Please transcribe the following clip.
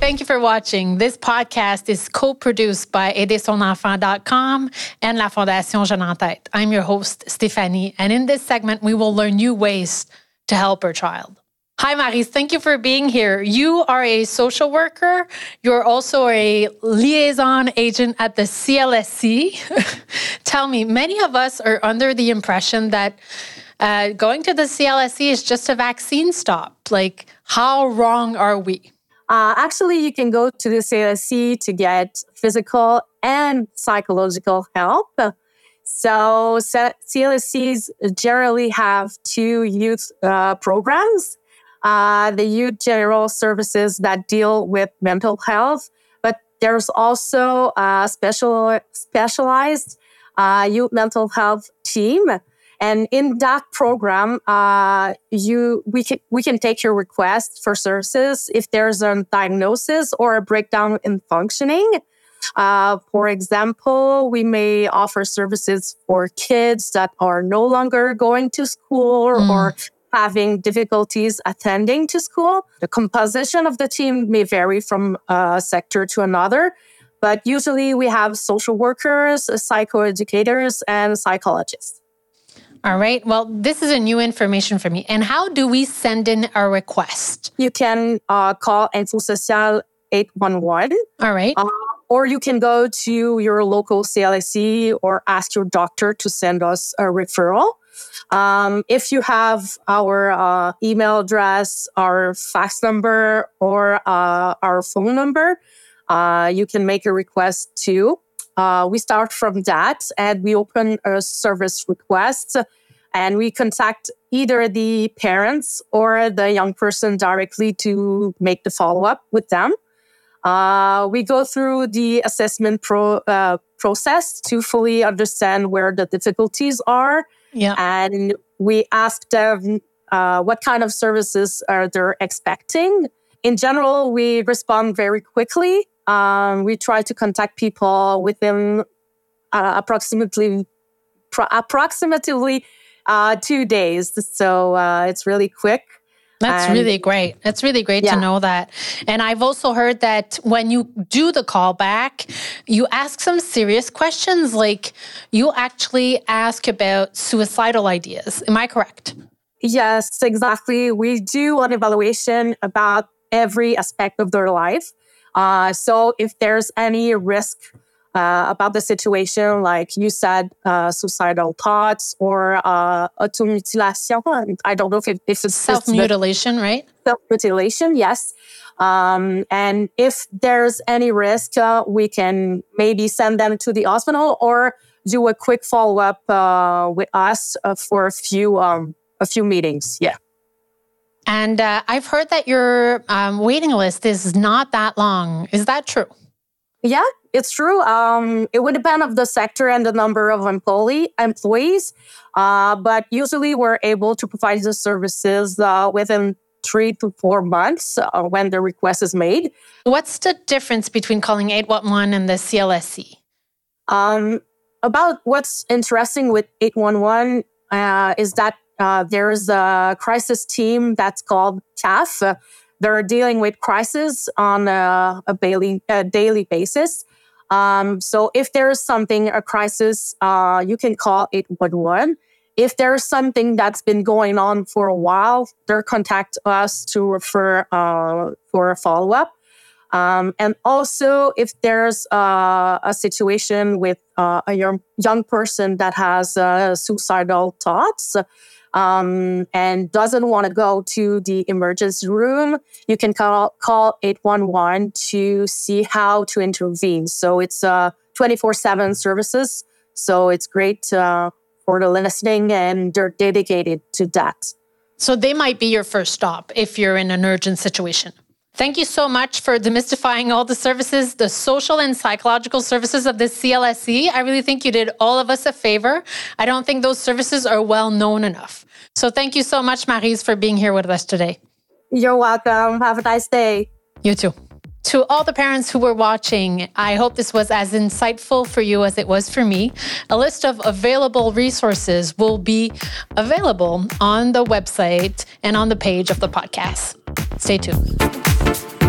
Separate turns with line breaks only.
Thank you for watching. This podcast is co-produced by AiderSonEnfant.com and La Fondation Jeunes en Tête. I'm your host, Stéphanie, and in this segment, we will learn new ways to help our child. Hi, Maryse. Thank you for being here. You are a social worker. You're also a liaison agent at the CLSC. Tell me, many of us are under the impression that uh, going to the CLSC is just a vaccine stop. Like, how wrong are we?
Uh, actually, you can go to the CLSC to get physical and psychological help. So CLSCs generally have two youth uh, programs. Uh, the youth general services that deal with mental health, but there's also a special specialized uh, youth mental health team and in that program, uh, you we can we can take your request for services if there's a diagnosis or a breakdown in functioning. Uh, for example, we may offer services for kids that are no longer going to school mm. or having difficulties attending to school. The composition of the team may vary from a sector to another, but usually we have social workers, psychoeducators, and psychologists.
All right. Well, this is a new information for me. And how do we send in a request?
You can uh, call Info Social 811.
All right. Uh,
or you can go to your local CLSC or ask your doctor to send us a referral. Um, if you have our uh, email address, our fax number, or uh, our phone number, uh, you can make a request too. Uh, we start from that and we open a service request and we contact either the parents or the young person directly to make the follow up with them. Uh, we go through the assessment pro, uh, process to fully understand where the difficulties are.
Yeah.
And we ask them uh, what kind of services are they expecting. In general, we respond very quickly um, we try to contact people within uh, approximately pro- approximately uh, two days. So uh, it's really quick.
That's and, really great. That's really great yeah. to know that. And I've also heard that when you do the call back, you ask some serious questions. Like you actually ask about suicidal ideas. Am I correct?
Yes, exactly. We do an evaluation about every aspect of their life. Uh, so if there's any risk uh, about the situation, like you said, uh, suicidal thoughts or uh, automutilation. I don't know if, it, if it's
self mutilation, right?
Self mutilation, yes. Um, and if there's any risk, uh, we can maybe send them to the hospital or do a quick follow up uh, with us uh, for a few um, a few meetings. Yeah.
And uh, I've heard that your um, waiting list is not that long. Is that true?
Yeah, it's true. Um, it would depend of the sector and the number of employee employees, uh, but usually we're able to provide the services uh, within three to four months uh, when the request is made.
What's the difference between calling 811 and the CLSC?
Um, about what's interesting with 811 uh, is that uh, there's a crisis team that's called CAF. They're dealing with crisis on a, a, daily, a daily basis. Um, so if there's something, a crisis, uh, you can call 811. If there's something that's been going on for a while, they contact us to refer uh, for a follow up. Um, and also, if there's uh, a situation with uh, a young, young person that has uh, suicidal thoughts, um, and doesn't want to go to the emergency room, you can call, call 811 to see how to intervene. So it's uh, 24 7 services. So it's great uh, for the listening and they're dedicated to that.
So they might be your first stop if you're in an urgent situation. Thank you so much for demystifying all the services, the social and psychological services of the CLSC. I really think you did all of us a favor. I don't think those services are well known enough. So thank you so much, Maryse, for being here with us today.
You're welcome. Have a nice day.
You too. to all the parents who were watching, I hope this was as insightful for you as it was for me. A list of available resources will be available on the website and on the page of the podcast. Stay tuned.